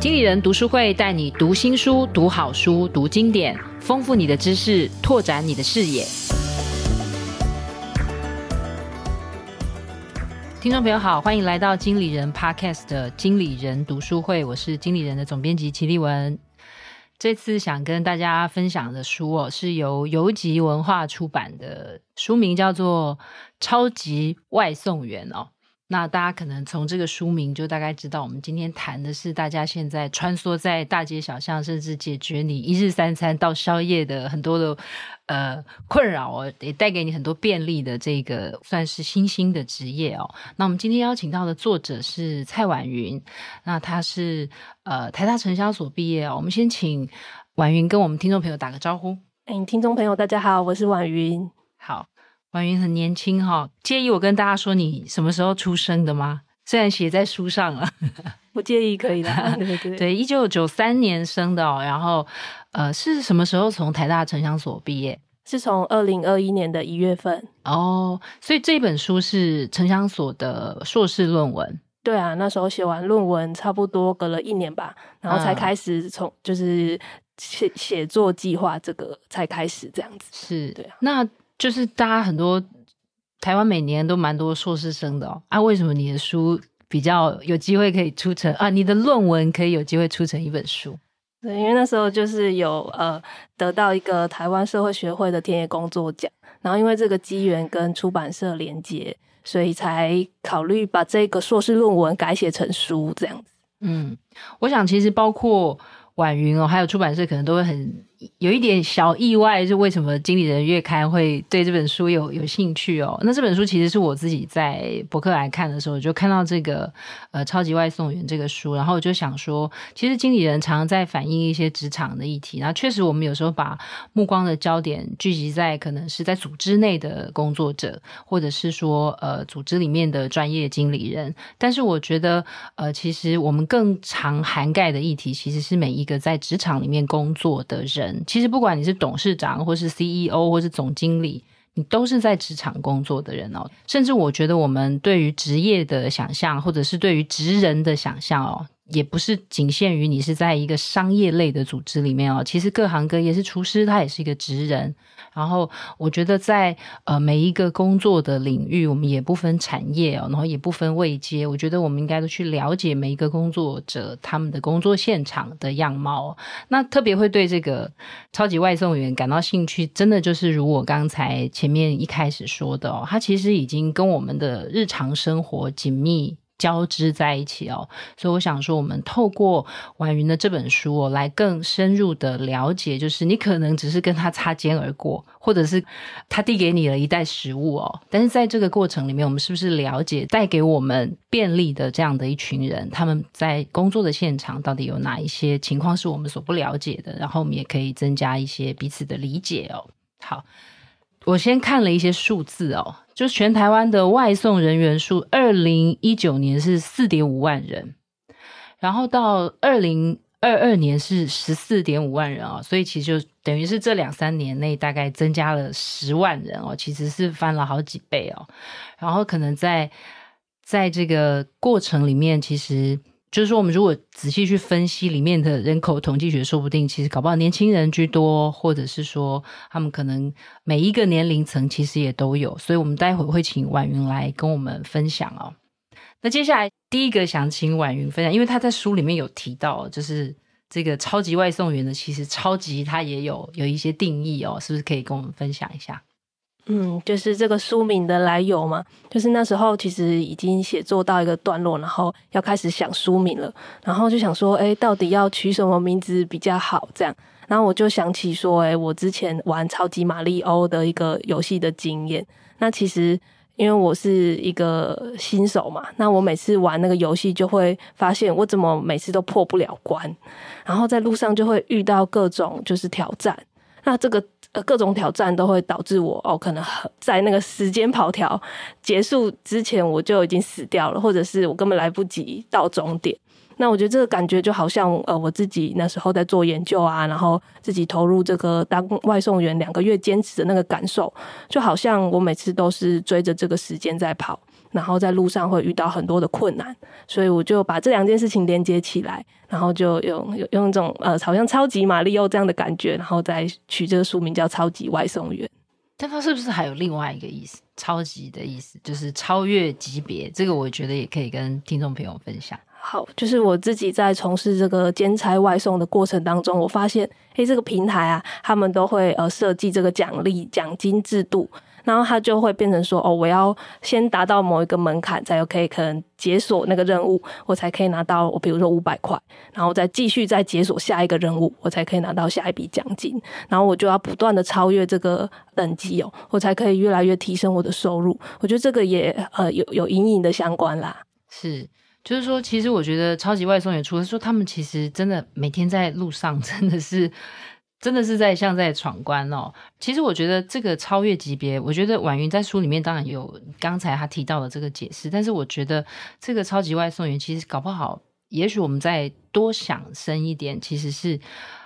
经理人读书会带你读新书、读好书、读经典，丰富你的知识，拓展你的视野。听众朋友好，欢迎来到经理人 Podcast 的经理人读书会，我是经理人的总编辑齐立文。这次想跟大家分享的书哦，是由游集文化出版的，书名叫做《超级外送员》哦。那大家可能从这个书名就大概知道，我们今天谈的是大家现在穿梭在大街小巷，甚至解决你一日三餐到宵夜的很多的呃困扰哦，也带给你很多便利的这个算是新兴的职业哦。那我们今天邀请到的作者是蔡婉云，那他是呃台大城乡所毕业哦。我们先请婉云跟我们听众朋友打个招呼。哎，听众朋友大家好，我是婉云。好。婉云很年轻哈，介意我跟大家说你什么时候出生的吗？虽然写在书上了，不介意可以的。对对对，对，一九九三年生的哦。然后，呃，是什么时候从台大城乡所毕业？是从二零二一年的一月份。哦，所以这本书是城乡所的硕士论文。对啊，那时候写完论文，差不多隔了一年吧，然后才开始从就是写写作计划这个才开始这样子。是，对啊，那。就是大家很多台湾每年都蛮多硕士生的哦，啊，为什么你的书比较有机会可以出成啊？你的论文可以有机会出成一本书？对，因为那时候就是有呃得到一个台湾社会学会的田野工作奖，然后因为这个机缘跟出版社连接，所以才考虑把这个硕士论文改写成书这样子。嗯，我想其实包括婉云哦，还有出版社可能都会很。有一点小意外，是为什么《经理人月刊》会对这本书有有兴趣哦？那这本书其实是我自己在博客来看的时候，就看到这个呃超级外送员这个书，然后我就想说，其实经理人常常在反映一些职场的议题，然后确实我们有时候把目光的焦点聚集在可能是在组织内的工作者，或者是说呃组织里面的专业经理人，但是我觉得呃其实我们更常涵盖的议题，其实是每一个在职场里面工作的人。其实不管你是董事长，或是 CEO，或是总经理，你都是在职场工作的人哦。甚至我觉得，我们对于职业的想象，或者是对于职人的想象哦。也不是仅限于你是在一个商业类的组织里面哦，其实各行各业是厨师，他也是一个职人。然后我觉得在呃每一个工作的领域，我们也不分产业哦，然后也不分位阶，我觉得我们应该都去了解每一个工作者他们的工作现场的样貌。那特别会对这个超级外送员感到兴趣，真的就是如我刚才前面一开始说的哦，他其实已经跟我们的日常生活紧密。交织在一起哦，所以我想说，我们透过婉云的这本书哦，来更深入的了解，就是你可能只是跟他擦肩而过，或者是他递给你了一袋食物哦，但是在这个过程里面，我们是不是了解带给我们便利的这样的一群人，他们在工作的现场到底有哪一些情况是我们所不了解的，然后我们也可以增加一些彼此的理解哦。好。我先看了一些数字哦，就是全台湾的外送人员数，二零一九年是四点五万人，然后到二零二二年是十四点五万人哦，所以其实就等于是这两三年内大概增加了十万人哦，其实是翻了好几倍哦，然后可能在在这个过程里面，其实。就是说，我们如果仔细去分析里面的人口统计学，说不定其实搞不好年轻人居多，或者是说他们可能每一个年龄层其实也都有。所以，我们待会会请婉云来跟我们分享哦。那接下来第一个想请婉云分享，因为他在书里面有提到，就是这个超级外送员的，其实超级他也有有一些定义哦，是不是可以跟我们分享一下？嗯，就是这个书名的来由嘛，就是那时候其实已经写作到一个段落，然后要开始想书名了，然后就想说，哎，到底要取什么名字比较好？这样，然后我就想起说，哎，我之前玩超级玛丽欧的一个游戏的经验。那其实因为我是一个新手嘛，那我每次玩那个游戏就会发现，我怎么每次都破不了关，然后在路上就会遇到各种就是挑战。那这个。呃，各种挑战都会导致我哦，可能在那个时间跑条结束之前，我就已经死掉了，或者是我根本来不及到终点。那我觉得这个感觉就好像呃，我自己那时候在做研究啊，然后自己投入这个当外送员两个月兼职的那个感受，就好像我每次都是追着这个时间在跑。然后在路上会遇到很多的困难，所以我就把这两件事情连接起来，然后就用用用一种呃，好像超级玛利欧这样的感觉，然后再取这个书名叫《超级外送员》。但它是不是还有另外一个意思？超级的意思就是超越级别，这个我觉得也可以跟听众朋友分享。好，就是我自己在从事这个兼差外送的过程当中，我发现，诶，这个平台啊，他们都会呃设计这个奖励奖金制度。然后他就会变成说，哦，我要先达到某一个门槛，才有可以可能解锁那个任务，我才可以拿到我比如说五百块，然后再继续再解锁下一个任务，我才可以拿到下一笔奖金。然后我就要不断的超越这个等级哦，我才可以越来越提升我的收入。我觉得这个也呃有有隐隐的相关啦。是，就是说，其实我觉得超级外送员，除了说他们其实真的每天在路上真的是。真的是在像在闯关哦。其实我觉得这个超越级别，我觉得婉云在书里面当然有刚才他提到的这个解释，但是我觉得这个超级外送员其实搞不好，也许我们再多想深一点，其实是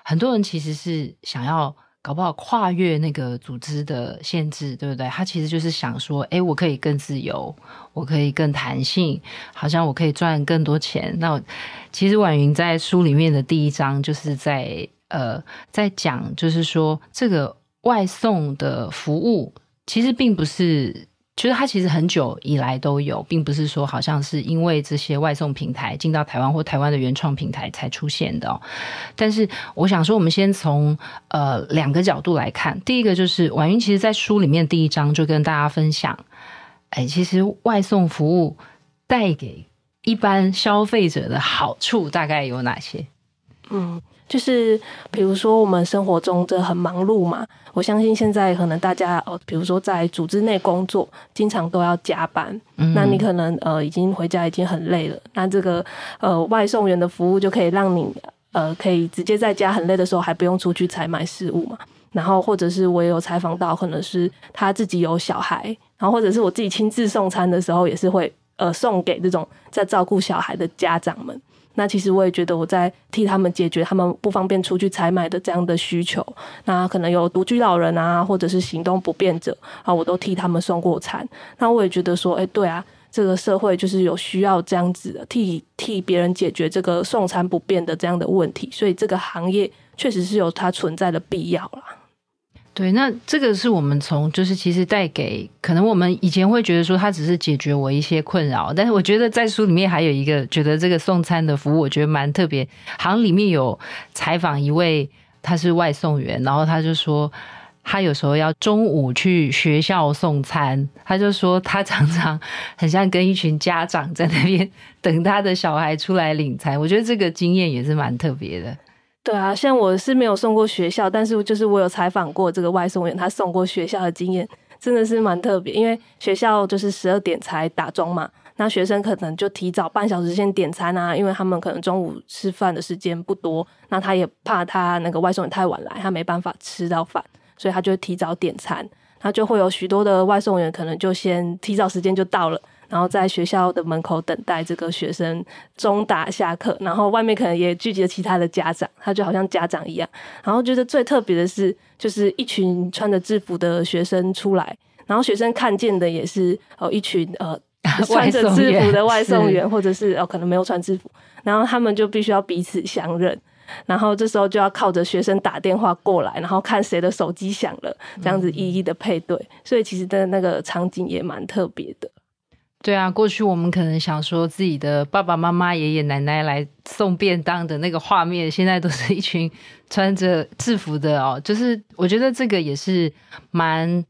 很多人其实是想要搞不好跨越那个组织的限制，对不对？他其实就是想说，诶，我可以更自由，我可以更弹性，好像我可以赚更多钱。那其实婉云在书里面的第一章就是在。呃，在讲就是说，这个外送的服务其实并不是，就是它其实很久以来都有，并不是说好像是因为这些外送平台进到台湾或台湾的原创平台才出现的。但是我想说，我们先从呃两个角度来看，第一个就是婉云其实在书里面第一章就跟大家分享，哎，其实外送服务带给一般消费者的好处大概有哪些？嗯。就是比如说，我们生活中这很忙碌嘛，我相信现在可能大家哦，比如说在组织内工作，经常都要加班，嗯、那你可能呃已经回家已经很累了，那这个呃外送员的服务就可以让你呃可以直接在家很累的时候还不用出去采买食物嘛，然后或者是我也有采访到，可能是他自己有小孩，然后或者是我自己亲自送餐的时候，也是会呃送给这种在照顾小孩的家长们。那其实我也觉得我在替他们解决他们不方便出去采买的这样的需求。那可能有独居老人啊，或者是行动不便者啊，我都替他们送过餐。那我也觉得说，哎，对啊，这个社会就是有需要这样子的，替替别人解决这个送餐不便的这样的问题，所以这个行业确实是有它存在的必要啦。对，那这个是我们从就是其实带给可能我们以前会觉得说它只是解决我一些困扰，但是我觉得在书里面还有一个觉得这个送餐的服务，我觉得蛮特别。好像里面有采访一位他是外送员，然后他就说他有时候要中午去学校送餐，他就说他常常很像跟一群家长在那边 等他的小孩出来领餐，我觉得这个经验也是蛮特别的。对啊，像我是没有送过学校，但是就是我有采访过这个外送员，他送过学校的经验真的是蛮特别。因为学校就是十二点才打钟嘛，那学生可能就提早半小时先点餐啊，因为他们可能中午吃饭的时间不多，那他也怕他那个外送员太晚来，他没办法吃到饭，所以他就提早点餐，他就会有许多的外送员可能就先提早时间就到了。然后在学校的门口等待这个学生中打下课，然后外面可能也聚集了其他的家长，他就好像家长一样。然后觉得最特别的是，就是一群穿着制服的学生出来，然后学生看见的也是哦一群呃 穿着制服的外送员，或者是哦可能没有穿制服，然后他们就必须要彼此相认，然后这时候就要靠着学生打电话过来，然后看谁的手机响了，这样子一一的配对。所以其实的那个场景也蛮特别的。对啊，过去我们可能想说自己的爸爸妈妈、爷爷奶奶来送便当的那个画面，现在都是一群穿着制服的哦。就是我觉得这个也是蛮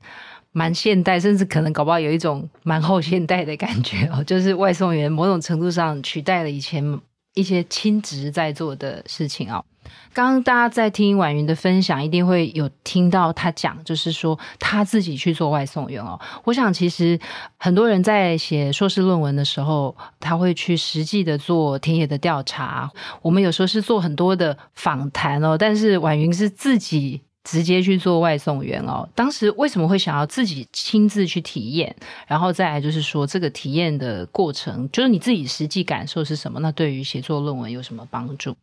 蛮现代，甚至可能搞不好有一种蛮后现代的感觉哦。就是外送员某种程度上取代了以前一些亲职在做的事情哦。刚刚大家在听婉云的分享，一定会有听到他讲，就是说他自己去做外送员哦。我想其实很多人在写硕士论文的时候，他会去实际的做田野的调查。我们有时候是做很多的访谈哦，但是婉云是自己直接去做外送员哦。当时为什么会想要自己亲自去体验？然后再来就是说这个体验的过程，就是你自己实际感受是什么？那对于写作论文有什么帮助？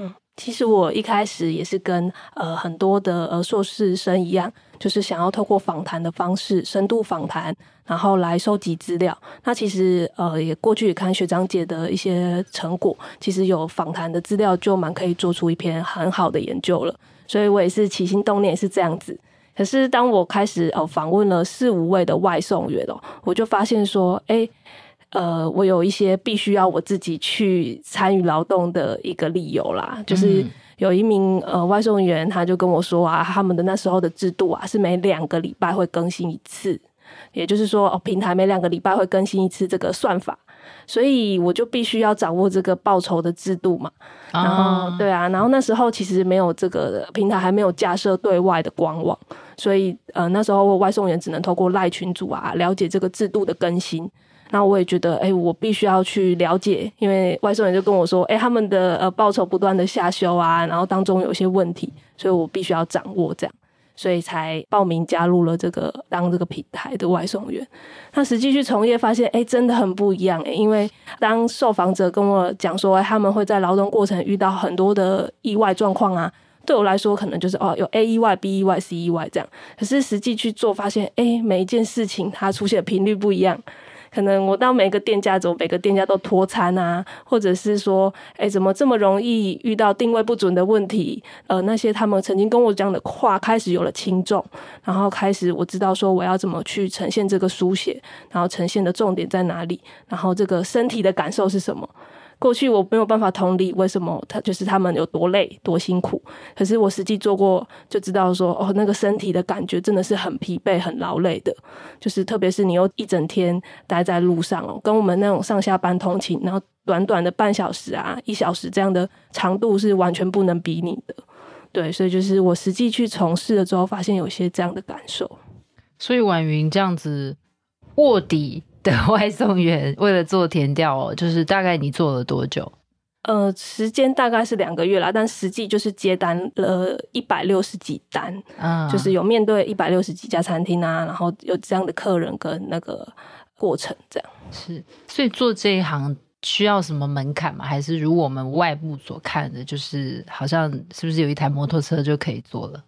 嗯，其实我一开始也是跟呃很多的呃硕士生一样，就是想要透过访谈的方式，深度访谈，然后来收集资料。那其实呃也过去也看学长姐的一些成果，其实有访谈的资料就蛮可以做出一篇很好的研究了。所以我也是起心动念是这样子。可是当我开始呃访问了四五位的外送员哦，我就发现说，哎。呃，我有一些必须要我自己去参与劳动的一个理由啦，就是有一名呃外送员，他就跟我说啊，他们的那时候的制度啊是每两个礼拜会更新一次，也就是说哦，平台每两个礼拜会更新一次这个算法，所以我就必须要掌握这个报酬的制度嘛。然后对啊，然后那时候其实没有这个平台还没有架设对外的官网，所以呃那时候外送员只能透过赖群组啊了解这个制度的更新。那我也觉得，哎、我必须要去了解，因为外送员就跟我说，哎、他们的呃报酬不断的下修啊，然后当中有些问题，所以我必须要掌握这样，所以才报名加入了这个当这个平台的外送员。那实际去从业发现，哎、真的很不一样哎、因为当受访者跟我讲说，他们会在劳动过程遇到很多的意外状况啊，对我来说可能就是哦有 A 意外、B 意外、C 意外这样，可是实际去做发现，哎、每一件事情它出现的频率不一样。可能我到每个店家走，每个店家都拖餐啊，或者是说，哎，怎么这么容易遇到定位不准的问题？呃，那些他们曾经跟我讲的话开始有了轻重，然后开始我知道说我要怎么去呈现这个书写，然后呈现的重点在哪里，然后这个身体的感受是什么。过去我没有办法同理为什么他就是他们有多累多辛苦，可是我实际做过就知道说哦，那个身体的感觉真的是很疲惫很劳累的，就是特别是你又一整天待在路上哦，跟我们那种上下班通勤，然后短短的半小时啊一小时这样的长度是完全不能比拟的，对，所以就是我实际去从事了之后，发现有些这样的感受。所以婉云这样子卧底。的 外送员为了做填调哦，就是大概你做了多久？呃，时间大概是两个月啦，但实际就是接单了一百六十几单，嗯，就是有面对一百六十几家餐厅啊，然后有这样的客人跟那个过程这样。是，所以做这一行需要什么门槛吗？还是如我们外部所看的，就是好像是不是有一台摩托车就可以做了？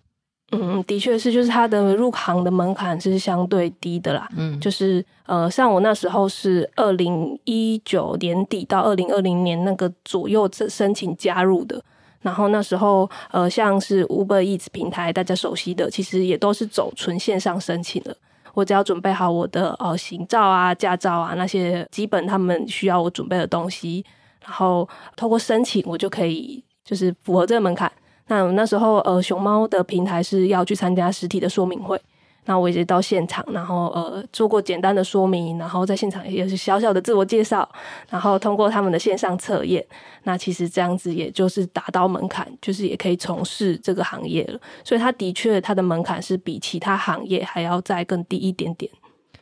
嗯，的确是，就是它的入行的门槛是相对低的啦。嗯，就是呃，像我那时候是二零一九年底到二零二零年那个左右这申请加入的。然后那时候呃，像是 Uber Eats 平台大家熟悉的，其实也都是走纯线上申请的。我只要准备好我的呃行照啊、驾照啊那些基本他们需要我准备的东西，然后透过申请我就可以就是符合这个门槛。那那时候，呃，熊猫的平台是要去参加实体的说明会，那我也到现场，然后呃做过简单的说明，然后在现场也是小小的自我介绍，然后通过他们的线上测验，那其实这样子也就是达到门槛，就是也可以从事这个行业了。所以它的确它的门槛是比其他行业还要再更低一点点。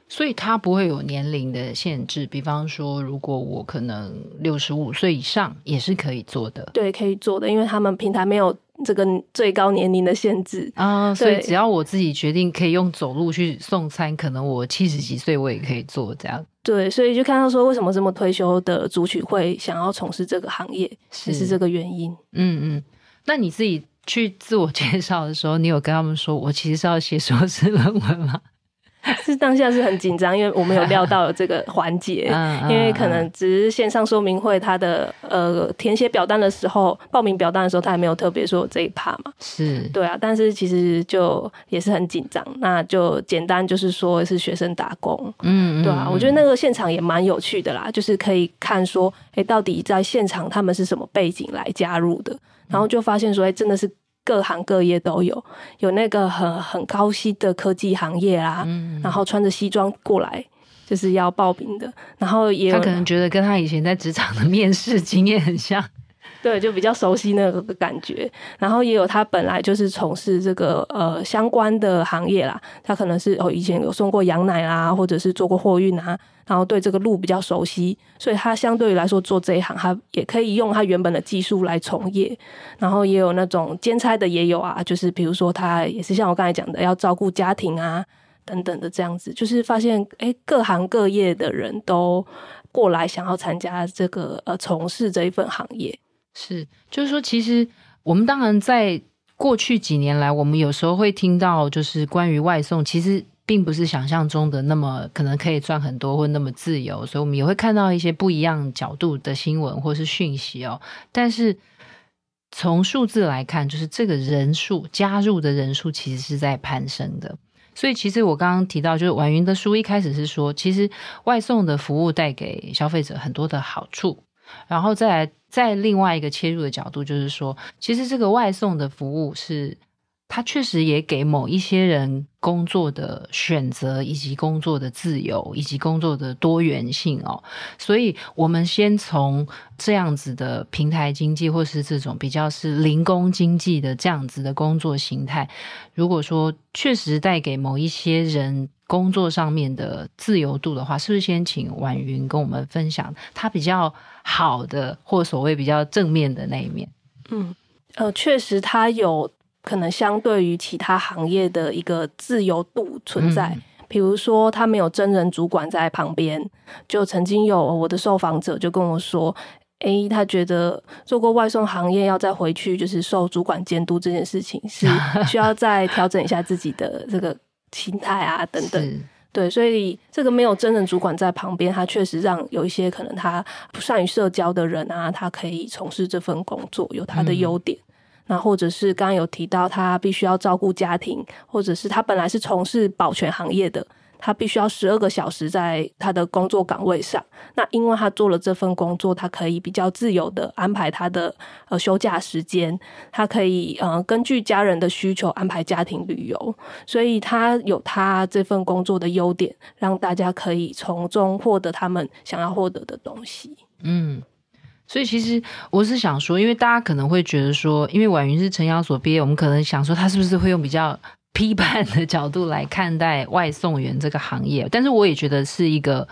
所以它不会有年龄的限制，比方说，如果我可能六十五岁以上也是可以做的。对，可以做的，因为他们平台没有这个最高年龄的限制啊，所以只要我自己决定可以用走路去送餐，可能我七十几岁我也可以做这样。对，所以就看到说，为什么这么退休的族群会想要从事这个行业，是是这个原因。嗯嗯，那你自己去自我介绍的时候，你有跟他们说我其实是要写硕士论文吗？是当下是很紧张，因为我们有料到有这个环节，因为可能只是线上说明会，他的呃填写表单的时候，报名表单的时候，他还没有特别说这一趴嘛。是对啊，但是其实就也是很紧张，那就简单就是说是学生打工，嗯，对啊，我觉得那个现场也蛮有趣的啦，就是可以看说，哎、欸，到底在现场他们是什么背景来加入的，然后就发现说，哎、欸，真的是。各行各业都有，有那个很很高薪的科技行业啊，嗯、然后穿着西装过来就是要报名的，然后也他可能觉得跟他以前在职场的面试经验很像。对，就比较熟悉那个感觉，然后也有他本来就是从事这个呃相关的行业啦，他可能是哦以前有送过羊奶啦，或者是做过货运啊，然后对这个路比较熟悉，所以他相对于来说做这一行，他也可以用他原本的技术来从业，然后也有那种兼差的也有啊，就是比如说他也是像我刚才讲的，要照顾家庭啊等等的这样子，就是发现诶各行各业的人都过来想要参加这个呃从事这一份行业。是，就是说，其实我们当然在过去几年来，我们有时候会听到，就是关于外送，其实并不是想象中的那么可能可以赚很多或那么自由，所以我们也会看到一些不一样角度的新闻或是讯息哦。但是从数字来看，就是这个人数加入的人数其实是在攀升的。所以，其实我刚刚提到，就是婉云的书一开始是说，其实外送的服务带给消费者很多的好处，然后再来，再另外一个切入的角度，就是说，其实这个外送的服务是。它确实也给某一些人工作的选择，以及工作的自由，以及工作的多元性哦。所以，我们先从这样子的平台经济，或是这种比较是零工经济的这样子的工作形态，如果说确实带给某一些人工作上面的自由度的话，是不是先请婉云跟我们分享他比较好的，或所谓比较正面的那一面？嗯，呃，确实他有。可能相对于其他行业的一个自由度存在，嗯、比如说他没有真人主管在旁边，就曾经有我的受访者就跟我说，诶，他觉得做过外送行业要再回去就是受主管监督这件事情是需要再调整一下自己的这个心态啊等等，是。对，所以这个没有真人主管在旁边，他确实让有一些可能他不善于社交的人啊，他可以从事这份工作，有他的优点。嗯那或者是刚刚有提到，他必须要照顾家庭，或者是他本来是从事保全行业的，他必须要十二个小时在他的工作岗位上。那因为他做了这份工作，他可以比较自由的安排他的呃休假时间，他可以呃根据家人的需求安排家庭旅游，所以他有他这份工作的优点，让大家可以从中获得他们想要获得的东西。嗯。所以其实我是想说，因为大家可能会觉得说，因为婉云是成阳所毕业，我们可能想说他是不是会用比较批判的角度来看待外送员这个行业？但是我也觉得是一个。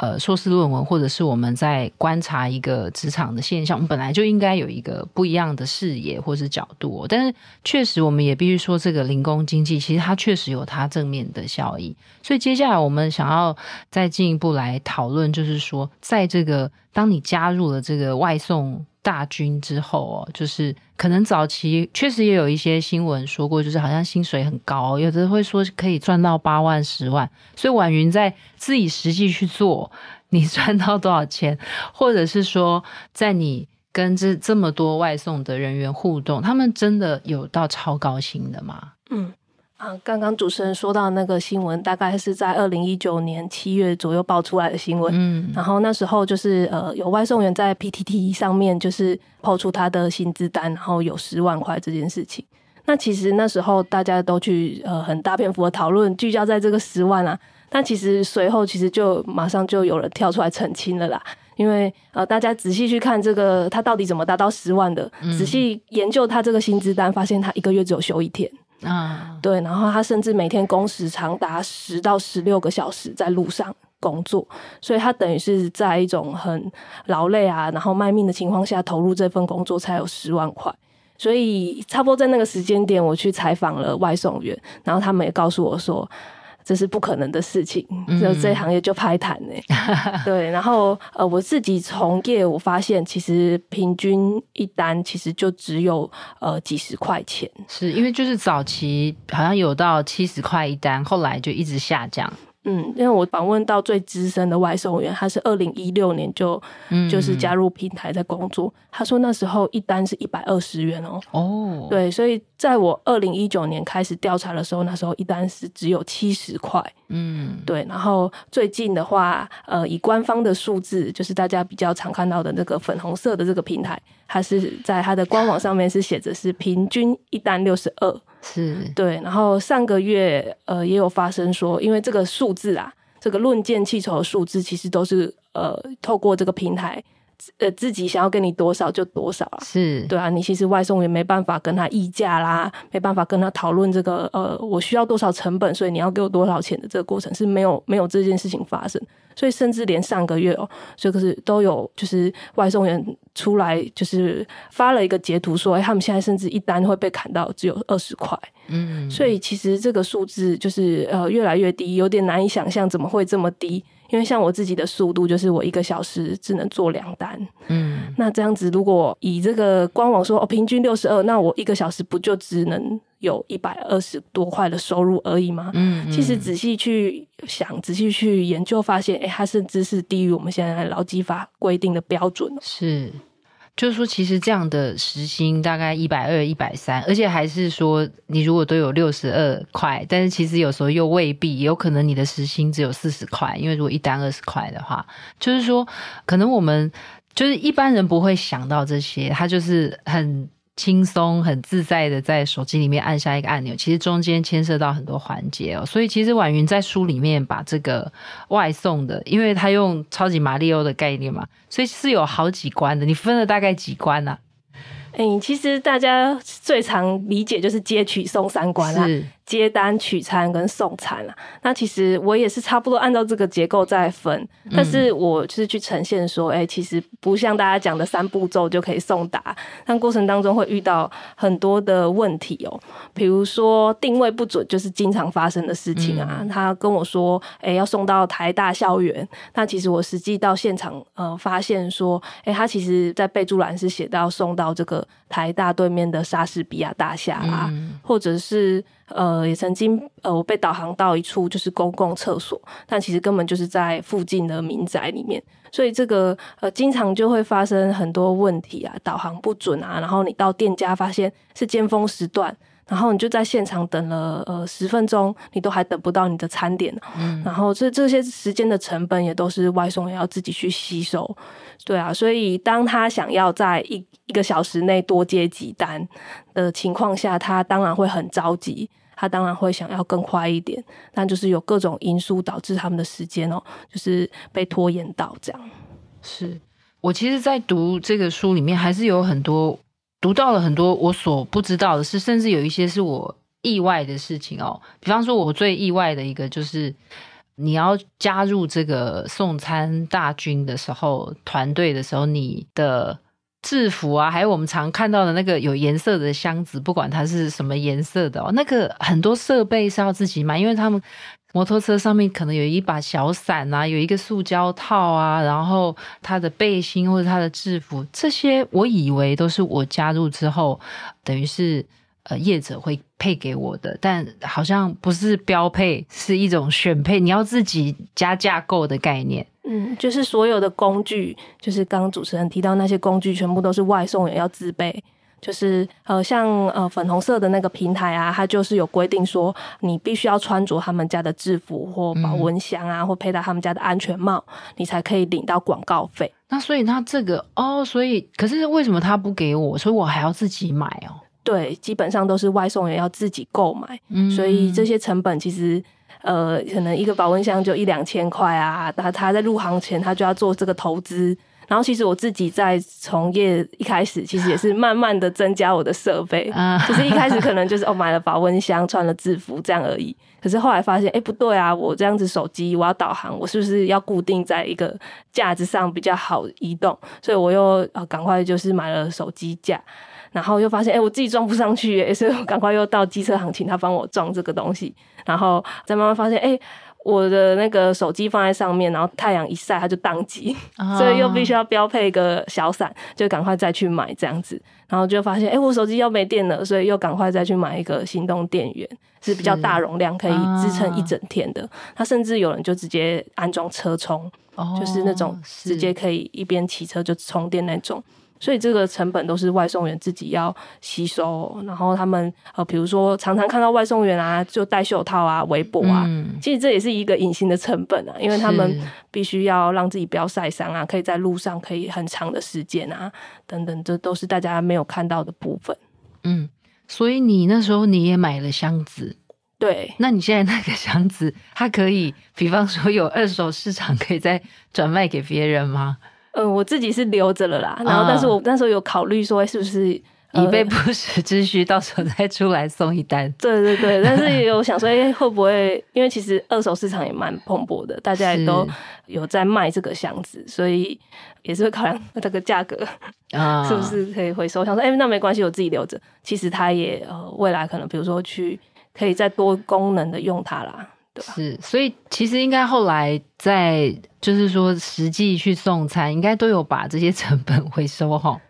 呃，硕士论文，或者是我们在观察一个职场的现象，我们本来就应该有一个不一样的视野或是角度。但是，确实我们也必须说，这个零工经济其实它确实有它正面的效益。所以，接下来我们想要再进一步来讨论，就是说，在这个当你加入了这个外送。大军之后哦，就是可能早期确实也有一些新闻说过，就是好像薪水很高，有的会说可以赚到八万、十万。所以婉云在自己实际去做，你 赚到多少钱，或者是说在你跟这这么多外送的人员互动，他们真的有到超高薪的吗？嗯。啊，刚刚主持人说到那个新闻，大概是在二零一九年七月左右爆出来的新闻。嗯，然后那时候就是呃，有外送员在 PTT 上面就是抛出他的薪资单，然后有十万块这件事情。那其实那时候大家都去呃很大篇幅的讨论，聚焦在这个十万啊。但其实随后其实就马上就有人跳出来澄清了啦，因为呃大家仔细去看这个他到底怎么达到十万的，嗯、仔细研究他这个薪资单，发现他一个月只有休一天。啊，对，然后他甚至每天工时长达十到十六个小时在路上工作，所以他等于是在一种很劳累啊，然后卖命的情况下投入这份工作才有十万块，所以差不多在那个时间点，我去采访了外送员，然后他们也告诉我说。这是不可能的事情，就这行业就拍谈呢。对，然后呃，我自己从业，我发现其实平均一单其实就只有呃几十块钱，是因为就是早期好像有到七十块一单，后来就一直下降。嗯，因为我访问到最资深的外送员，他是二零一六年就、嗯、就是加入平台在工作。他说那时候一单是一百二十元哦。哦，对，所以在我二零一九年开始调查的时候，那时候一单是只有七十块。嗯，对。然后最近的话，呃，以官方的数字，就是大家比较常看到的那个粉红色的这个平台，它是在它的官网上面是写着是平均一单六十二。是。对，然后上个月呃也有发生说，因为这个数字啊，这个论件气球的数字其实都是呃透过这个平台呃自己想要给你多少就多少啊，是对啊，你其实外送也没办法跟他议价啦，没办法跟他讨论这个呃我需要多少成本，所以你要给我多少钱的这个过程是没有没有这件事情发生。所以甚至连上个月哦，这个是都有，就是外送员出来就是发了一个截图说，哎，他们现在甚至一单会被砍到只有二十块。嗯，所以其实这个数字就是呃越来越低，有点难以想象怎么会这么低。因为像我自己的速度，就是我一个小时只能做两单。嗯，那这样子，如果以这个官网说哦，平均六十二，那我一个小时不就只能有一百二十多块的收入而已吗？嗯，嗯，其实仔细去想，仔细去研究，发现，哎，它甚至是低于我们现在劳基法规定的标准。是。就是说，其实这样的时薪大概一百二、一百三，而且还是说，你如果都有六十二块，但是其实有时候又未必，有可能你的时薪只有四十块，因为如果一单二十块的话，就是说，可能我们就是一般人不会想到这些，他就是很。轻松很自在的在手机里面按下一个按钮，其实中间牵涉到很多环节哦，所以其实婉云在书里面把这个外送的，因为他用超级马里奥的概念嘛，所以是有好几关的。你分了大概几关呢？啊？哎、欸，其实大家最常理解就是接取送三关啦。接单、取餐跟送餐啊，那其实我也是差不多按照这个结构在分，但是我就是去呈现说，哎、欸，其实不像大家讲的三步骤就可以送达，但过程当中会遇到很多的问题哦、喔，比如说定位不准，就是经常发生的事情啊。他跟我说，哎、欸，要送到台大校园，那其实我实际到现场，呃，发现说，哎、欸，他其实在备注栏是写到送到这个台大对面的莎士比亚大厦啊，或者是。呃，也曾经呃，我被导航到一处就是公共厕所，但其实根本就是在附近的民宅里面，所以这个呃，经常就会发生很多问题啊，导航不准啊，然后你到店家发现是尖峰时段，然后你就在现场等了呃十分钟，你都还等不到你的餐点，嗯，然后这这些时间的成本也都是外送员要自己去吸收，对啊，所以当他想要在一一个小时内多接几单的情况下，他当然会很着急。他当然会想要更快一点，但就是有各种因素导致他们的时间哦，就是被拖延到这样。是我其实，在读这个书里面，还是有很多读到了很多我所不知道的事，甚至有一些是我意外的事情哦。比方说，我最意外的一个就是，你要加入这个送餐大军的时候，团队的时候，你的。制服啊，还有我们常看到的那个有颜色的箱子，不管它是什么颜色的哦，那个很多设备是要自己买，因为他们摩托车上面可能有一把小伞啊，有一个塑胶套啊，然后他的背心或者他的制服，这些我以为都是我加入之后，等于是呃业者会配给我的，但好像不是标配，是一种选配，你要自己加价购的概念。嗯，就是所有的工具，就是刚刚主持人提到那些工具，全部都是外送员要自备。就是呃，像呃粉红色的那个平台啊，它就是有规定说，你必须要穿着他们家的制服或保温箱啊，嗯、或佩戴他们家的安全帽，你才可以领到广告费。那所以他这个哦，所以可是为什么他不给我？所以我还要自己买哦。对，基本上都是外送员要自己购买，嗯，所以这些成本其实。呃，可能一个保温箱就一两千块啊，那他在入行前他就要做这个投资，然后其实我自己在从业一开始，其实也是 慢慢的增加我的设备，啊，就是一开始可能就是哦买了保温箱，穿了制服这样而已，可是后来发现，哎不对啊，我这样子手机我要导航，我是不是要固定在一个架子上比较好移动？所以我又啊赶快就是买了手机架。然后又发现，哎、欸，我自己装不上去，哎，所以我赶快又到机车行请他帮我装这个东西。然后再慢慢发现，哎、欸，我的那个手机放在上面，然后太阳一晒它就当机，哦、所以又必须要标配一个小伞，就赶快再去买这样子。然后就发现，哎、欸，我手机要没电了，所以又赶快再去买一个行动电源，是比较大容量，可以支撑一整天的。他、哦、甚至有人就直接安装车充，哦、就是那种直接可以一边骑车就充电那种。所以这个成本都是外送员自己要吸收，然后他们呃，比如说常常看到外送员啊，就戴袖套啊、围脖啊，嗯、其实这也是一个隐形的成本啊，因为他们必须要让自己不要晒伤啊，可以在路上可以很长的时间啊，等等，这都是大家没有看到的部分。嗯，所以你那时候你也买了箱子，对？那你现在那个箱子，它可以，比方说有二手市场可以再转卖给别人吗？嗯，我自己是留着了啦，然后但是我那时候有考虑说，是不是以备不时之需，到时候再出来送一单。对对对，但是也有想说，哎，会不会？因为其实二手市场也蛮蓬勃的，大家也都有在卖这个箱子，所以也是会考量这个价格 啊，是不是可以回收？想说，哎，那没关系，我自己留着。其实它也呃，未来可能比如说去可以再多功能的用它啦。对吧？是，所以其实应该后来在就是说实际去送餐，应该都有把这些成本回收哈。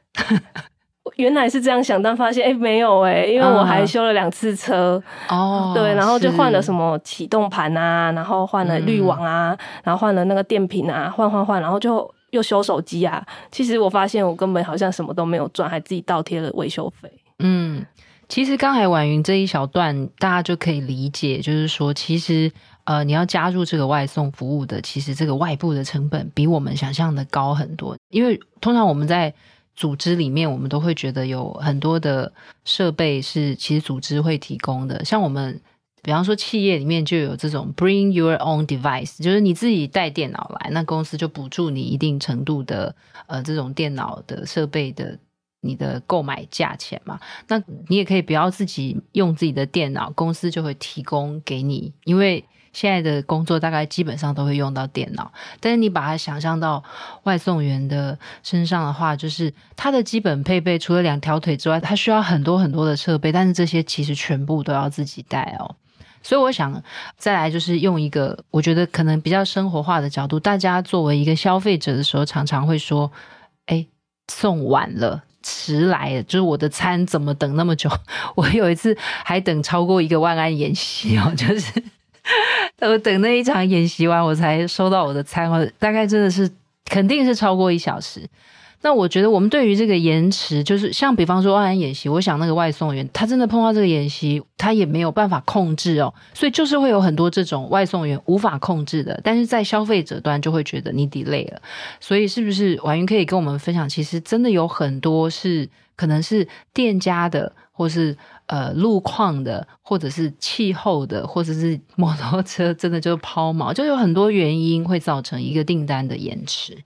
原来是这样想，但发现哎、欸、没有哎、欸，因为我还修了两次车哦，对，然后就换了什么启动盘啊，然后换了滤网啊，嗯、然后换了那个电瓶啊，换换换，然后就又修手机啊。其实我发现我根本好像什么都没有赚，还自己倒贴了维修费。嗯，其实刚才婉云这一小段，大家就可以理解，就是说，其实呃，你要加入这个外送服务的，其实这个外部的成本比我们想象的高很多，因为通常我们在组织里面，我们都会觉得有很多的设备是其实组织会提供的。像我们，比方说企业里面就有这种 Bring Your Own Device，就是你自己带电脑来，那公司就补助你一定程度的呃这种电脑的设备的你的购买价钱嘛。那你也可以不要自己用自己的电脑，公司就会提供给你，因为。现在的工作大概基本上都会用到电脑，但是你把它想象到外送员的身上的话，就是他的基本配备除了两条腿之外，他需要很多很多的设备，但是这些其实全部都要自己带哦。所以我想再来就是用一个我觉得可能比较生活化的角度，大家作为一个消费者的时候，常常会说：“哎，送晚了，迟来，就是我的餐怎么等那么久？” 我有一次还等超过一个万安演习哦，就是。我等那一场演习完，我才收到我的餐，我大概真的是肯定是超过一小时。那我觉得我们对于这个延迟，就是像比方说万安演习，我想那个外送员他真的碰到这个演习，他也没有办法控制哦，所以就是会有很多这种外送员无法控制的。但是在消费者端就会觉得你 delay 了，所以是不是婉云可以跟我们分享？其实真的有很多是可能是店家的，或是。呃，路况的，或者是气候的，或者是摩托车，真的就抛锚，就有很多原因会造成一个订单的延迟。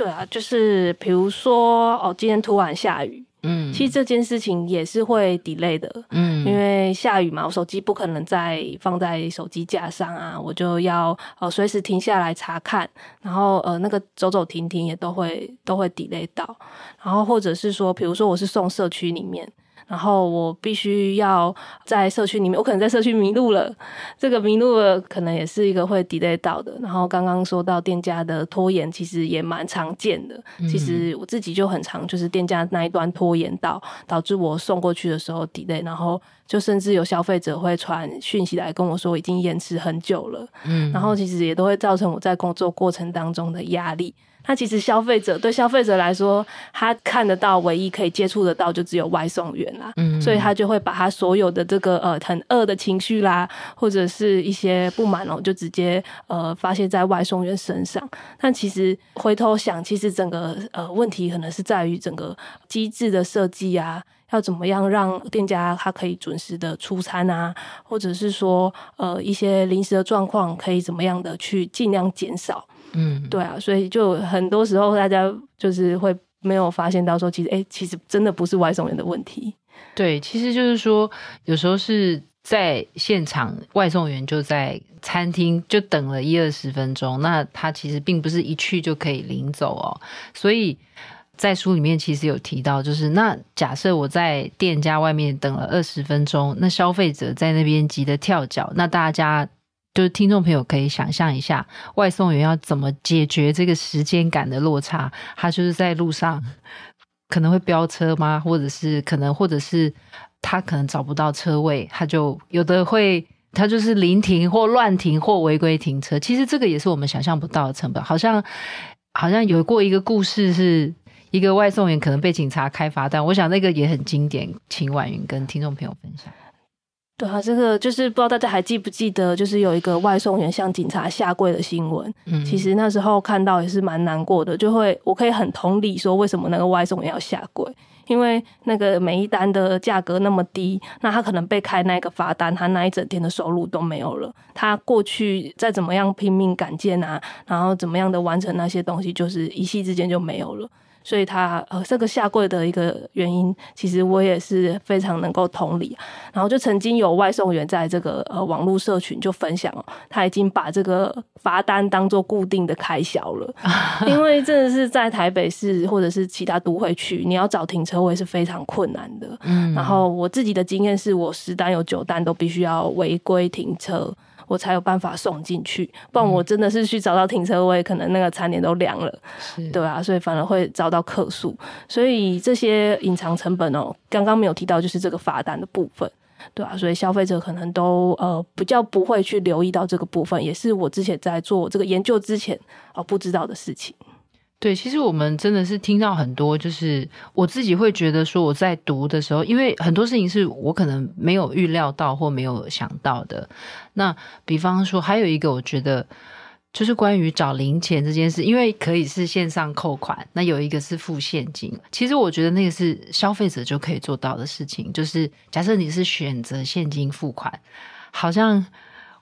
对啊，就是比如说哦，今天突然下雨，嗯，其实这件事情也是会 delay 的，嗯，因为下雨嘛，我手机不可能再放在手机架上啊，我就要呃随时停下来查看，然后呃那个走走停停也都会都会 delay 到，然后或者是说，比如说我是送社区里面。然后我必须要在社区里面，我可能在社区迷路了，这个迷路了可能也是一个会 delay 到的。然后刚刚说到店家的拖延，其实也蛮常见的。其实我自己就很常，就是店家那一端拖延到，导致我送过去的时候 delay，然后就甚至有消费者会传讯息来跟我说已经延迟很久了。嗯，然后其实也都会造成我在工作过程当中的压力。那其实消费者对消费者来说，他看得到唯一可以接触得到就只有外送员啦，嗯，所以他就会把他所有的这个呃很饿的情绪啦，或者是一些不满哦，就直接呃发泄在外送员身上。但其实回头想，其实整个呃问题可能是在于整个机制的设计啊，要怎么样让店家他可以准时的出餐啊，或者是说呃一些临时的状况可以怎么样的去尽量减少。嗯，对啊，所以就很多时候大家就是会没有发现到说，其实哎，其实真的不是外送员的问题。对，其实就是说，有时候是在现场，外送员就在餐厅就等了一二十分钟，那他其实并不是一去就可以领走哦。所以在书里面其实有提到，就是那假设我在店家外面等了二十分钟，那消费者在那边急得跳脚，那大家。就是听众朋友可以想象一下，外送员要怎么解决这个时间感的落差？他就是在路上可能会飙车吗？或者是可能，或者是他可能找不到车位，他就有的会，他就是临停或乱停或违规停车。其实这个也是我们想象不到的成本。好像好像有过一个故事，是一个外送员可能被警察开罚单。我想那个也很经典，请婉云跟听众朋友分享。对啊，这个就是不知道大家还记不记得，就是有一个外送员向警察下跪的新闻。嗯，其实那时候看到也是蛮难过的，就会我可以很同理说，为什么那个外送员要下跪？因为那个每一单的价格那么低，那他可能被开那个罚单，他那一整天的收入都没有了。他过去再怎么样拼命赶件啊，然后怎么样的完成那些东西，就是一夕之间就没有了。所以他呃这个下跪的一个原因，其实我也是非常能够同理。然后就曾经有外送员在这个呃网络社群就分享哦，他已经把这个罚单当做固定的开销了，因为真的是在台北市或者是其他都会区，你要找停车位是非常困难的。嗯，然后我自己的经验是我十单有九单都必须要违规停车。我才有办法送进去，不然我真的是去找到停车位，嗯、可能那个餐点都凉了，对啊，所以反而会遭到客诉。所以这些隐藏成本哦，刚刚没有提到，就是这个罚单的部分，对啊，所以消费者可能都呃比较不会去留意到这个部分，也是我之前在做这个研究之前哦不知道的事情。对，其实我们真的是听到很多，就是我自己会觉得说，我在读的时候，因为很多事情是我可能没有预料到或没有想到的。那比方说，还有一个我觉得就是关于找零钱这件事，因为可以是线上扣款，那有一个是付现金。其实我觉得那个是消费者就可以做到的事情，就是假设你是选择现金付款，好像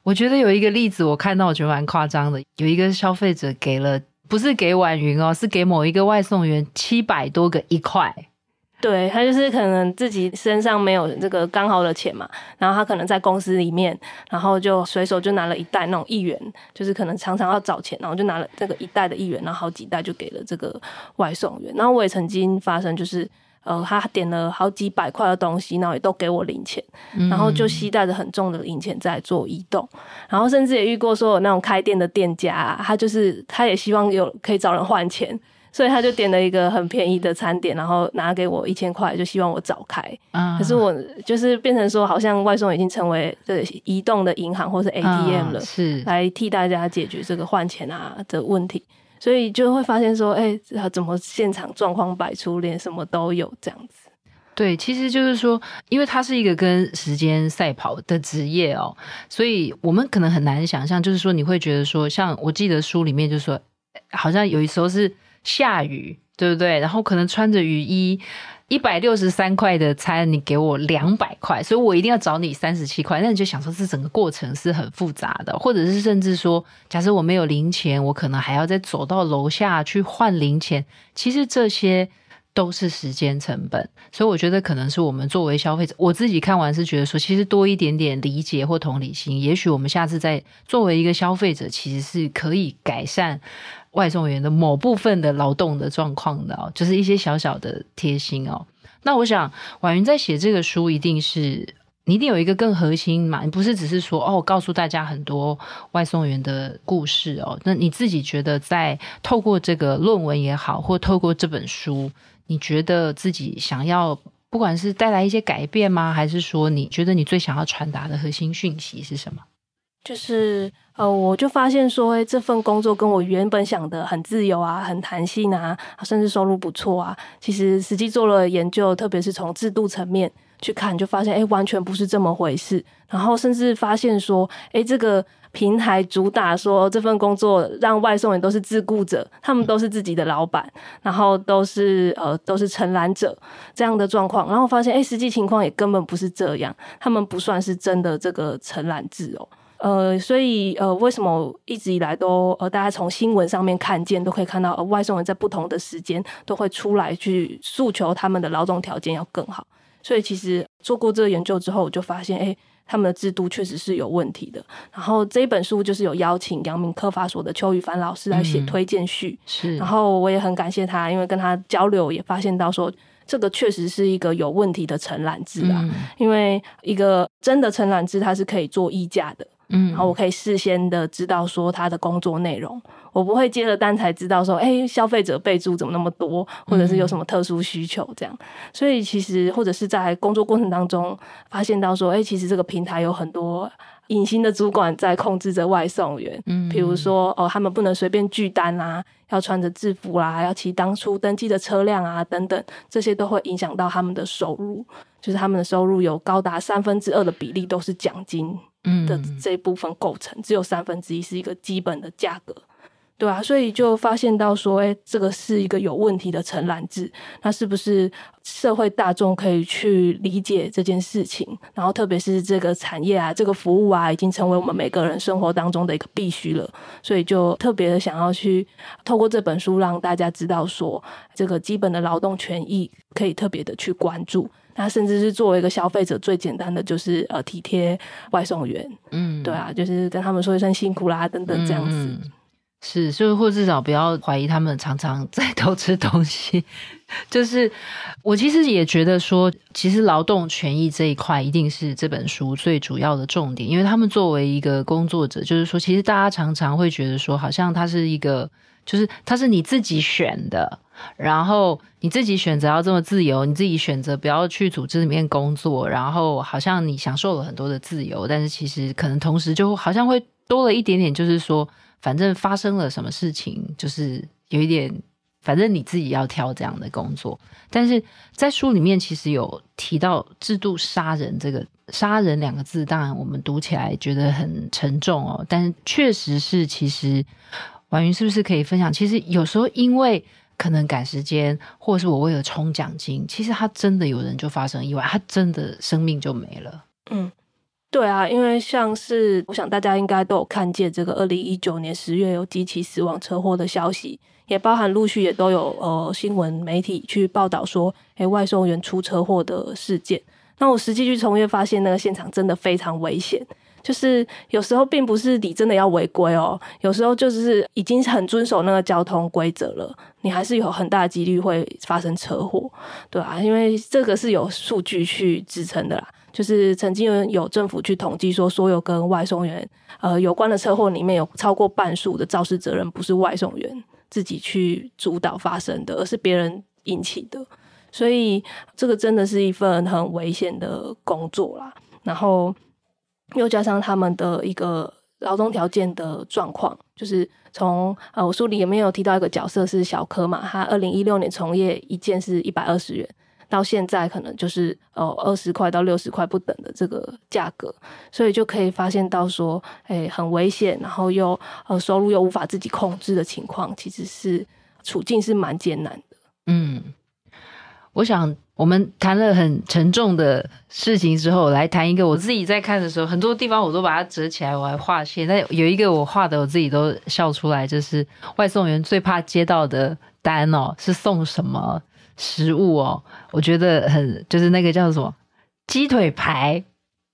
我觉得有一个例子我看到我觉得蛮夸张的，有一个消费者给了。不是给婉云哦，是给某一个外送员七百多个一块。对，他就是可能自己身上没有这个刚好的钱嘛，然后他可能在公司里面，然后就随手就拿了一袋那种一元，就是可能常常要找钱，然后就拿了这个一袋的一元，然后好几袋就给了这个外送员。然后我也曾经发生就是。呃，他点了好几百块的东西，然后也都给我零钱，然后就携带着很重的零钱在做移动，嗯、然后甚至也遇过说有那种开店的店家、啊，他就是他也希望有可以找人换钱，所以他就点了一个很便宜的餐点，然后拿给我一千块，就希望我找开。嗯、可是我就是变成说，好像外送已经成为这移动的银行或是 ATM 了，嗯、是来替大家解决这个换钱啊的问题。所以就会发现说，哎、欸，怎么现场状况百出，连什么都有这样子？对，其实就是说，因为它是一个跟时间赛跑的职业哦，所以我们可能很难想象，就是说你会觉得说，像我记得书里面就说，好像有一时候是下雨，对不对？然后可能穿着雨衣。一百六十三块的餐，你给我两百块，所以我一定要找你三十七块。那你就想说，这整个过程是很复杂的，或者是甚至说，假设我没有零钱，我可能还要再走到楼下去换零钱。其实这些都是时间成本，所以我觉得可能是我们作为消费者，我自己看完是觉得说，其实多一点点理解或同理心，也许我们下次再作为一个消费者，其实是可以改善。外送员的某部分的劳动的状况的，就是一些小小的贴心哦。那我想婉云在写这个书，一定是你一定有一个更核心嘛，你不是只是说哦，告诉大家很多外送员的故事哦。那你自己觉得，在透过这个论文也好，或透过这本书，你觉得自己想要不管是带来一些改变吗？还是说你觉得你最想要传达的核心讯息是什么？就是呃，我就发现说，哎，这份工作跟我原本想的很自由啊，很弹性啊，甚至收入不错啊。其实实际做了研究，特别是从制度层面去看，就发现哎，完全不是这么回事。然后甚至发现说，哎，这个平台主打说这份工作让外送员都是自雇者，他们都是自己的老板，然后都是呃都是承揽者这样的状况。然后发现哎，实际情况也根本不是这样，他们不算是真的这个承揽制哦。呃，所以呃，为什么一直以来都呃，大家从新闻上面看见，都可以看到呃，外送人在不同的时间都会出来去诉求他们的劳动条件要更好。所以其实做过这个研究之后，我就发现，哎，他们的制度确实是有问题的。然后这一本书就是有邀请阳明科法所的邱宇凡老师来写推荐序，嗯，是。然后我也很感谢他，因为跟他交流也发现到说，这个确实是一个有问题的承揽制啊。嗯，因为一个真的承揽制，它是可以做议价的。嗯，然后我可以事先的知道说他的工作内容，我不会接了单才知道说，哎，消费者备注怎么那么多，或者是有什么特殊需求这样。所以其实或者是在工作过程当中发现到说，哎，其实这个平台有很多隐形的主管在控制着外送员，嗯，比如说哦，他们不能随便拒单啊，要穿着制服啦，要骑当初登记的车辆啊，等等，这些都会影响到他们的收入，就是他们的收入有高达三分之二的比例都是奖金。的这一部分构成，只有三分之一是一个基本的价格，对啊，所以就发现到说，哎，这个是一个有问题的承揽制，那是不是社会大众可以去理解这件事情？然后特别是这个产业啊，这个服务啊，已经成为我们每个人生活当中的一个必须了，所以就特别的想要去透过这本书让大家知道说，这个基本的劳动权益可以特别的去关注。那甚至是作为一个消费者，最简单的就是呃体贴外送员，嗯，对啊，就是跟他们说一声辛苦啦，等等这样子。嗯是，所以或至少不要怀疑他们常常 在偷吃东西。就是我其实也觉得说，其实劳动权益这一块一定是这本书最主要的重点，因为他们作为一个工作者，就是说，其实大家常常会觉得说，好像他是一个，就是他是你自己选的，然后你自己选择要这么自由，你自己选择不要去组织里面工作，然后好像你享受了很多的自由，但是其实可能同时就好像会多了一点点，就是说。反正发生了什么事情，就是有一点，反正你自己要挑这样的工作。但是在书里面其实有提到制度杀人这个“杀人”两个字，当然我们读起来觉得很沉重哦。但是确实是，其实婉云是不是可以分享？其实有时候因为可能赶时间，或者是我为了冲奖金，其实他真的有人就发生意外，他真的生命就没了。嗯。对啊，因为像是我想大家应该都有看见这个二零一九年十月有几起死亡车祸的消息，也包含陆续也都有呃新闻媒体去报道说，诶外送员出车祸的事件。那我实际去从业发现，那个现场真的非常危险，就是有时候并不是你真的要违规哦，有时候就是已经很遵守那个交通规则了，你还是有很大的几率会发生车祸，对啊，因为这个是有数据去支撑的啦。就是曾经有政府去统计说，所有跟外送员呃有关的车祸里面有超过半数的肇事责任不是外送员自己去主导发生的，而是别人引起的。所以这个真的是一份很危险的工作啦。然后又加上他们的一个劳动条件的状况，就是从呃我书里也没有提到一个角色是小柯嘛，他二零一六年从业一件是一百二十元。到现在可能就是呃二十块到六十块不等的这个价格，所以就可以发现到说，哎，很危险，然后又呃收入又无法自己控制的情况，其实是处境是蛮艰难的。嗯，我想我们谈了很沉重的事情之后，来谈一个我自己在看的时候，很多地方我都把它折起来，我还画线。但有一个我画的，我自己都笑出来，就是外送员最怕接到的单哦，是送什么？食物哦，我觉得很就是那个叫什么鸡腿排，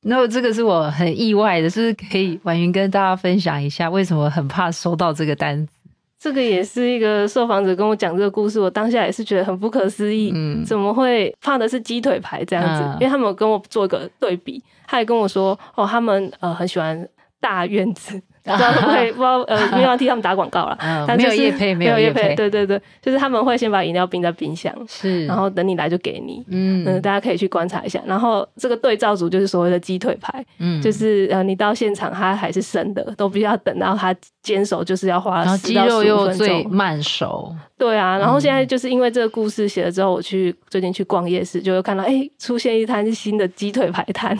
那这个是我很意外的，是不是可以婉云跟大家分享一下为什么很怕收到这个单子？这个也是一个受访者跟我讲这个故事，我当下也是觉得很不可思议，嗯，怎么会怕的是鸡腿排这样子？嗯，因为他们有跟我做一个对比，他也跟我说哦，他们呃很喜欢大院子。不知道会不会 不知道呃，没有替他们打广告了，嗯，没有业配，没有业配，对对对，就是他们会先把饮料冰在冰箱，是，然后等你来就给你，嗯。嗯，大家可以去观察一下。然后这个对照组就是所谓的鸡腿排，嗯，就是呃，你到现场它还是生的，都必须要等到它煎熟，就是要花十到十五分钟，最慢熟。对啊，然后现在就是因为这个故事写了之后，我去最近去逛夜市，就会看到哎，出现一摊新的鸡腿排摊，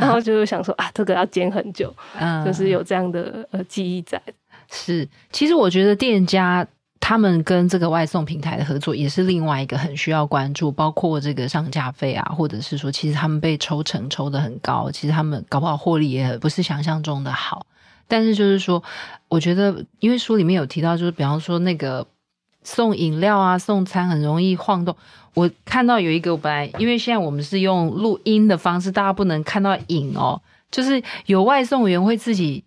然后就会想说啊，这个要煎很久，嗯，就是有这样的呃记忆在。是，其实我觉得店家他们跟这个外送平台的合作也是另外一个很需要关注，包括这个上架费啊，或者是说其实他们被抽成抽得很高，其实他们搞不好获利也不是想象中的好。但是就是说，我觉得因为书里面有提到，就是比方说那个。送饮料啊，送餐很容易晃动。我看到有一个，我本来因为现在我们是用录音的方式，大家不能看到影哦。就是有外送员会自己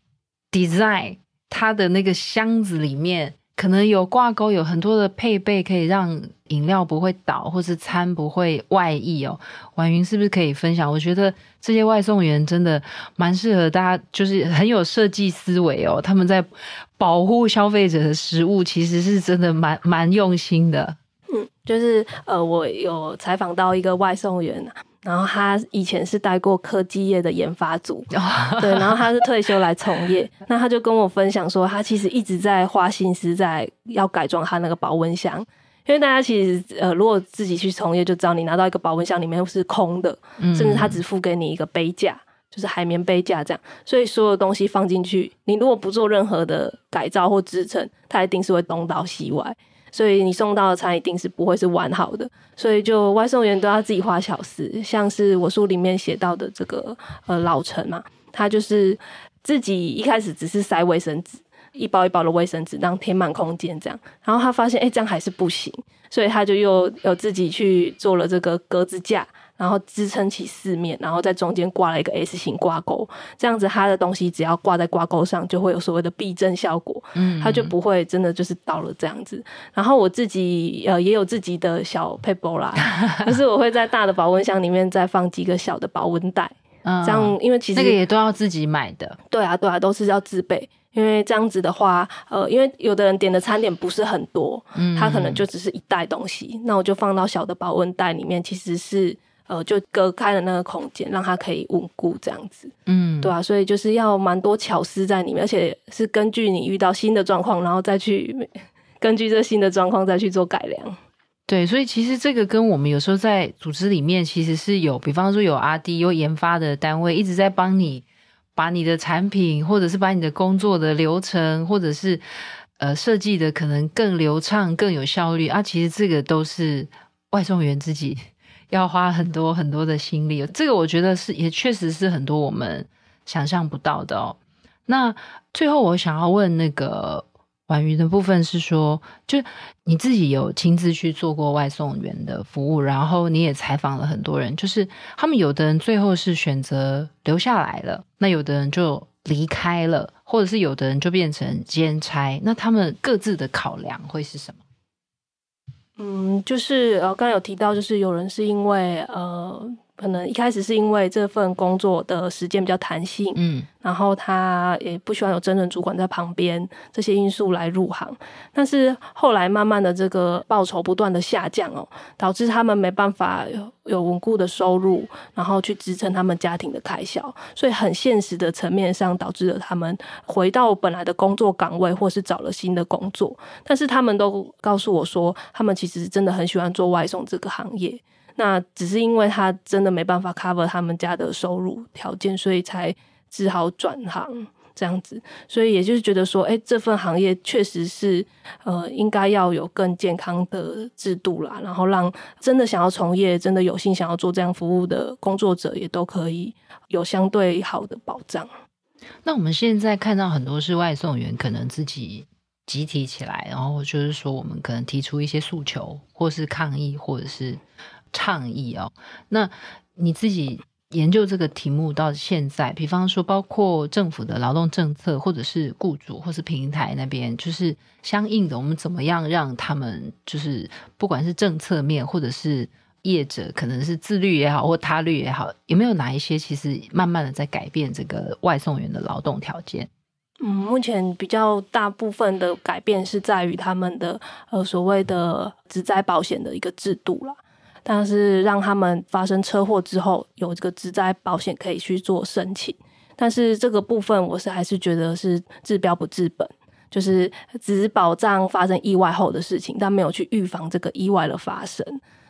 design 它的那个箱子里面。可能有挂钩，有很多的配备可以让饮料不会倒，或是餐不会外溢哦。婉云是不是可以分享？我觉得这些外送员真的蛮适合大家，就是很有设计思维哦。他们在保护消费者的食物，其实是真的蛮蛮用心的。嗯，就是呃，我有采访到一个外送员啊。然后他以前是待过科技业的研发组，对，然后他是退休来从业，那他就跟我分享说，他其实一直在花心思在要改装他那个保温箱，因为大家其实呃，如果自己去从业就知道，你拿到一个保温箱里面是空的，甚至他只付给你一个杯架，就是海绵杯架这样，所以所有东西放进去，你如果不做任何的改造或支撑，它一定是会东倒西歪。所以你送到的餐一定是不会是完好的，所以就外送员都要自己花巧思，像是我书里面写到的这个呃老陈嘛，他就是自己一开始只是塞卫生纸，一包一包的卫生纸，让填满空间这样，然后他发现哎、欸、这样还是不行，所以他就又有自己去做了这个格子架。然后支撑起四面，然后在中间挂了一个 S 型挂钩，这样子它的东西只要挂在挂钩上，就会有所谓的避震效果，嗯，它就不会真的就是倒了这样子。然后我自己呃也有自己的小 paper 啦，就是我会在大的保温箱里面再放几个小的保温袋，嗯，这样因为其实那个也都要自己买的，对啊对啊，都是要自备，因为这样子的话，呃，因为有的人点的餐点不是很多，嗯，他可能就只是一袋东西，那我就放到小的保温袋里面，其实是。呃，就隔开了那个空间，让它可以稳固这样子，嗯，对啊，所以就是要蛮多巧思在里面，而且是根据你遇到新的状况，然后再去根据这新的状况再去做改良。对，所以其实这个跟我们有时候在组织里面，其实是有，比方说有 R&D 有研发的单位一直在帮你把你的产品，或者是把你的工作的流程，或者是呃设计的可能更流畅、更有效率啊。其实这个都是外送员自己。要花很多很多的心力，这个我觉得是也确实是很多我们想象不到的哦。那最后我想要问那个婉瑜的部分是说，就你自己有亲自去做过外送员的服务，然后你也采访了很多人，就是他们有的人最后是选择留下来了，那有的人就离开了，或者是有的人就变成兼差，那他们各自的考量会是什么？嗯，就是呃，刚有提到，就是有人是因为呃。可能一开始是因为这份工作的时间比较弹性，嗯，然后他也不喜欢有真人主管在旁边，这些因素来入行。但是后来慢慢的这个报酬不断的下降哦，导致他们没办法有有稳固的收入，然后去支撑他们家庭的开销，所以很现实的层面上导致了他们回到本来的工作岗位，或是找了新的工作。但是他们都告诉我说，他们其实真的很喜欢做外送这个行业。那只是因为他真的没办法 cover 他们家的收入条件，所以才只好转行这样子。所以也就是觉得说，哎、这份行业确实是呃，应该要有更健康的制度啦，然后让真的想要从业、真的有心想要做这样服务的工作者，也都可以有相对好的保障。那我们现在看到很多是外送员，可能自己集体起来，然后就是说，我们可能提出一些诉求，或是抗议，或者是。倡议哦，那你自己研究这个题目到现在，比方说包括政府的劳动政策，或者是雇主或是平台那边，就是相应的，我们怎么样让他们就是不管是政策面，或者是业者，可能是自律也好，或他律也好，有没有哪一些其实慢慢的在改变这个外送员的劳动条件？嗯，目前比较大部分的改变是在于他们的呃所谓的职灾保险的一个制度啦。但是让他们发生车祸之后有这个职灾保险可以去做申请，但是这个部分我是还是觉得是治标不治本，就是只保障发生意外后的事情，但没有去预防这个意外的发生。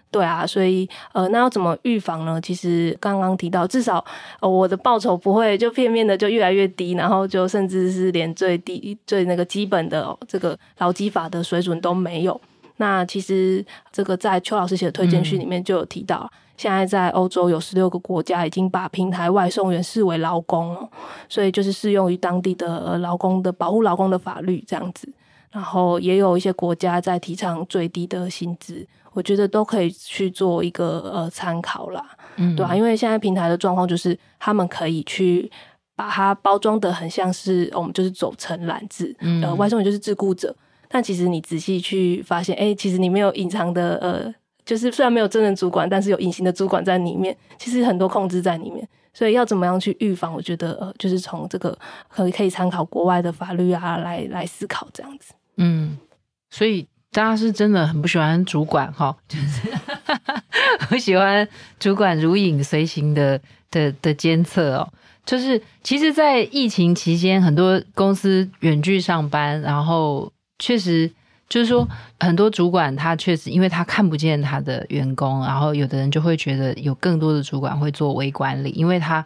对啊，所以呃，那要怎么预防呢？其实刚刚提到，至少呃我的报酬不会就片面的就越来越低，然后就甚至是连最低最那个基本的这个劳基法的水准都没有。那其实这个在邱老师写的推荐序里面就有提到，嗯、现在在欧洲有十六个国家已经把平台外送员视为劳工了，所以就是适用于当地的劳工的保护劳工的法律这样子。然后也有一些国家在提倡最低的薪资，我觉得都可以去做一个呃参考啦，嗯，对啊，因为现在平台的状况就是他们可以去把它包装的很像是我们就是走承揽制，嗯，呃，外送员就是自雇者。但其实你仔细去发现，哎、其实你没有隐藏的，呃，就是虽然没有真人主管，但是有隐形的主管在里面，其实很多控制在里面。所以要怎么样去预防？我觉得，呃，就是从这个可以可以参考国外的法律啊，来来思考这样子。嗯，所以大家是真的很不喜欢主管哈，就是 我喜欢主管如影随形的的的监测哦。就是其实，在疫情期间，很多公司远距上班，然后。确实，就是说，很多主管他确实因为他看不见他的员工，然后有的人就会觉得有更多的主管会做微管理，因为他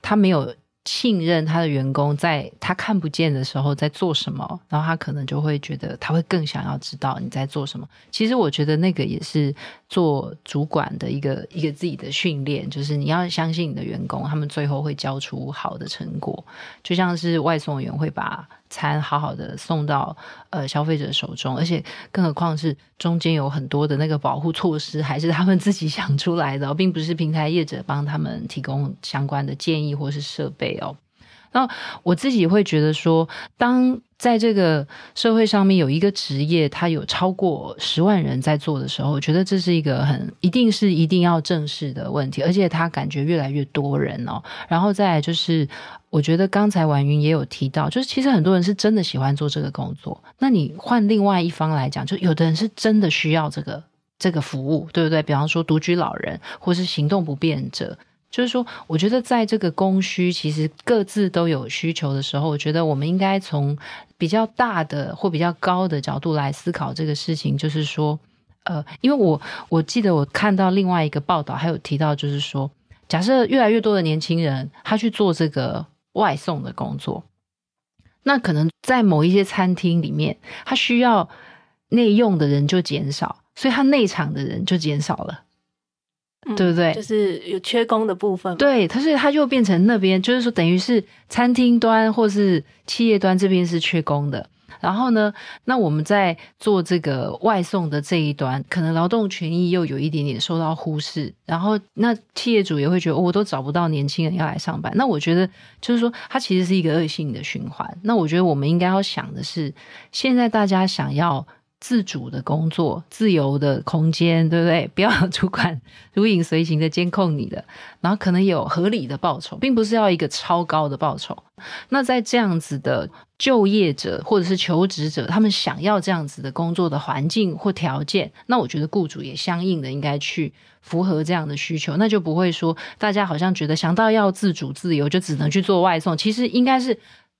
他没有。信任他的员工，在他看不见的时候在做什么，然后他可能就会觉得他会更想要知道你在做什么。其实我觉得那个也是做主管的一个一个自己的训练，就是你要相信你的员工，他们最后会交出好的成果，就像是外送员会把。餐好好的送到呃消费者手中，而且更何况是中间有很多的那个保护措施，还是他们自己想出来的，并不是平台业者帮他们提供相关的建议或是设备哦。那我自己会觉得说，当在这个社会上面有一个职业，它有超过十万人在做的时候，我觉得这是一个很一定是一定要正视的问题，而且他感觉越来越多人哦。然后再就是。我觉得刚才婉云也有提到，就是其实很多人是真的喜欢做这个工作。那你换另外一方来讲，就有的人是真的需要这个这个服务，对不对？比方说独居老人，或是行动不便者，就是说，我觉得在这个供需其实各自都有需求的时候，我觉得我们应该从比较大的或比较高的角度来思考这个事情。就是说，呃，因为我我记得我看到另外一个报道，还有提到，就是说，假设越来越多的年轻人他去做这个。外送的工作，那可能在某一些餐厅里面，他需要内用的人就减少，所以他内场的人就减少了，嗯、对不对？就是有缺工的部分。对，他所以他就变成那边，就是说等于是餐厅端或是企业端这边是缺工的。然后呢，那我们在做这个外送的这一端，可能劳动权益又有一点点受到忽视。然后，那企业主也会觉得，哦，我都找不到年轻人要来上班。那我觉得，就是说，它其实是一个恶性的循环。那我觉得，我们应该要想的是，现在大家想要。自主的工作，自由的空间，对不对？不要主管如影随形的监控你的，然后可能有合理的报酬，并不是要一个超高的报酬。那在这样子的就业者或者是求职者，他们想要这样子的工作的环境或条件，那我觉得雇主也相应的应该去符合这样的需求，那就不会说大家好像觉得想到要自主自由就只能去做外送，其实应该是。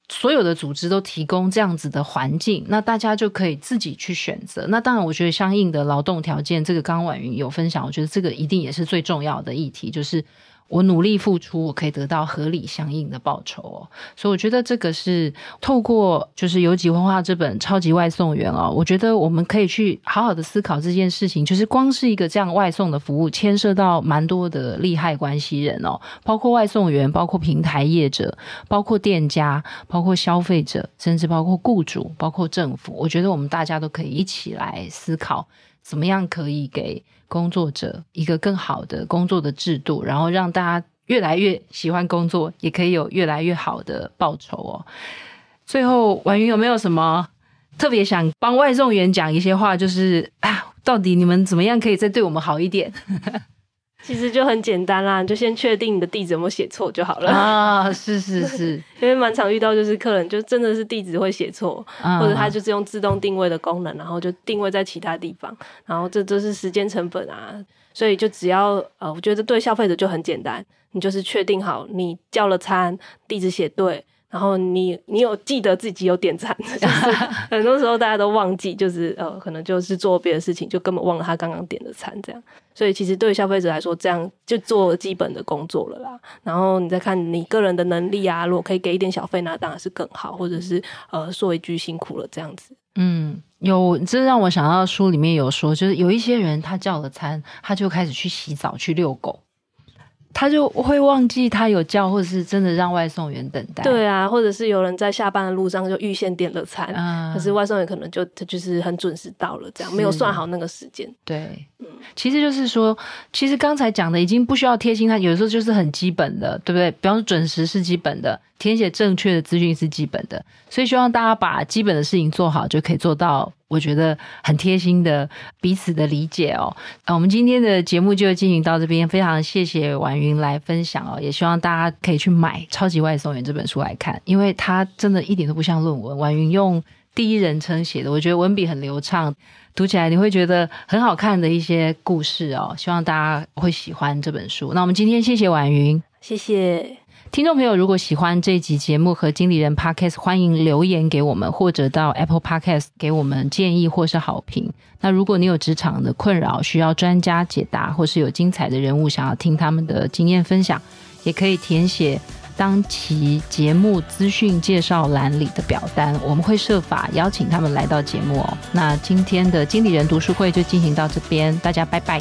所有的组织都提供这样子的环境，那大家就可以自己去选择。那当然，我觉得相应的劳动条件，这个刚婉云有分享，我觉得这个一定也是最重要的议题，就是。我努力付出，我可以得到合理相应的报酬哦。所以我觉得这个是透过就是游击文化这本超级外送员哦，我觉得我们可以去好好的思考这件事情。就是光是一个这样外送的服务，牵涉到蛮多的利害关系人哦，包括外送员，包括平台业者，包括店家，包括消费者，甚至包括雇主，包括政府。我觉得我们大家都可以一起来思考，怎么样可以给。工作者一个更好的工作的制度，然后让大家越来越喜欢工作，也可以有越来越好的报酬哦。最后，婉云有没有什么特别想帮外送员讲一些话？就是啊，到底你们怎么样可以再对我们好一点？其实就很简单啦，你就先确定你的地址有没有写错就好了啊。是 是是，因为蛮常遇到就是客人就真的是地址会写错，啊、或者他就是用自动定位的功能，然后就定位在其他地方，然后这都是时间成本啊。所以就只要呃，我觉得对消费者就很简单，你就是确定好你叫了餐，地址写对。然后你你有记得自己有点餐，就是 很多时候大家都忘记，就是呃可能就是做别的事情，就根本忘了他刚刚点的餐这样。所以其实对于消费者来说，这样就做基本的工作了啦。然后你再看你个人的能力啊，如果可以给一点小费，那当然是更好，或者是呃说一句辛苦了这样子。嗯，有这让我想到书里面有说，就是有一些人他叫了餐，他就开始去洗澡去遛狗。他就会忘记他有叫，或者是真的让外送员等待。对啊，或者是有人在下班的路上就预先点了餐，嗯、可是外送员可能就他就是很准时到了，这样没有算好那个时间。对，嗯，其实就是说，其实刚才讲的已经不需要贴心，他有时候就是很基本的，对不对？比方说准时是基本的。填写正确的资讯是基本的，所以希望大家把基本的事情做好，就可以做到。我觉得很贴心的彼此的理解哦。啊，我们今天的节目就进行到这边，非常谢谢婉云来分享哦，也希望大家可以去买《超级外送员》这本书来看，因为它真的一点都不像论文。婉云用第一人称写的，我觉得文笔很流畅，读起来你会觉得很好看的一些故事哦。希望大家会喜欢这本书。那我们今天谢谢婉云，谢谢。听众朋友，如果喜欢这集节目和经理人 Podcast，欢迎留言给我们，或者到 Apple Podcast 给我们建议或是好评。那如果你有职场的困扰，需要专家解答，或是有精彩的人物想要听他们的经验分享，也可以填写当期节目资讯介绍栏里的表单，我们会设法邀请他们来到节目哦。那今天的经理人读书会就进行到这边，大家拜拜。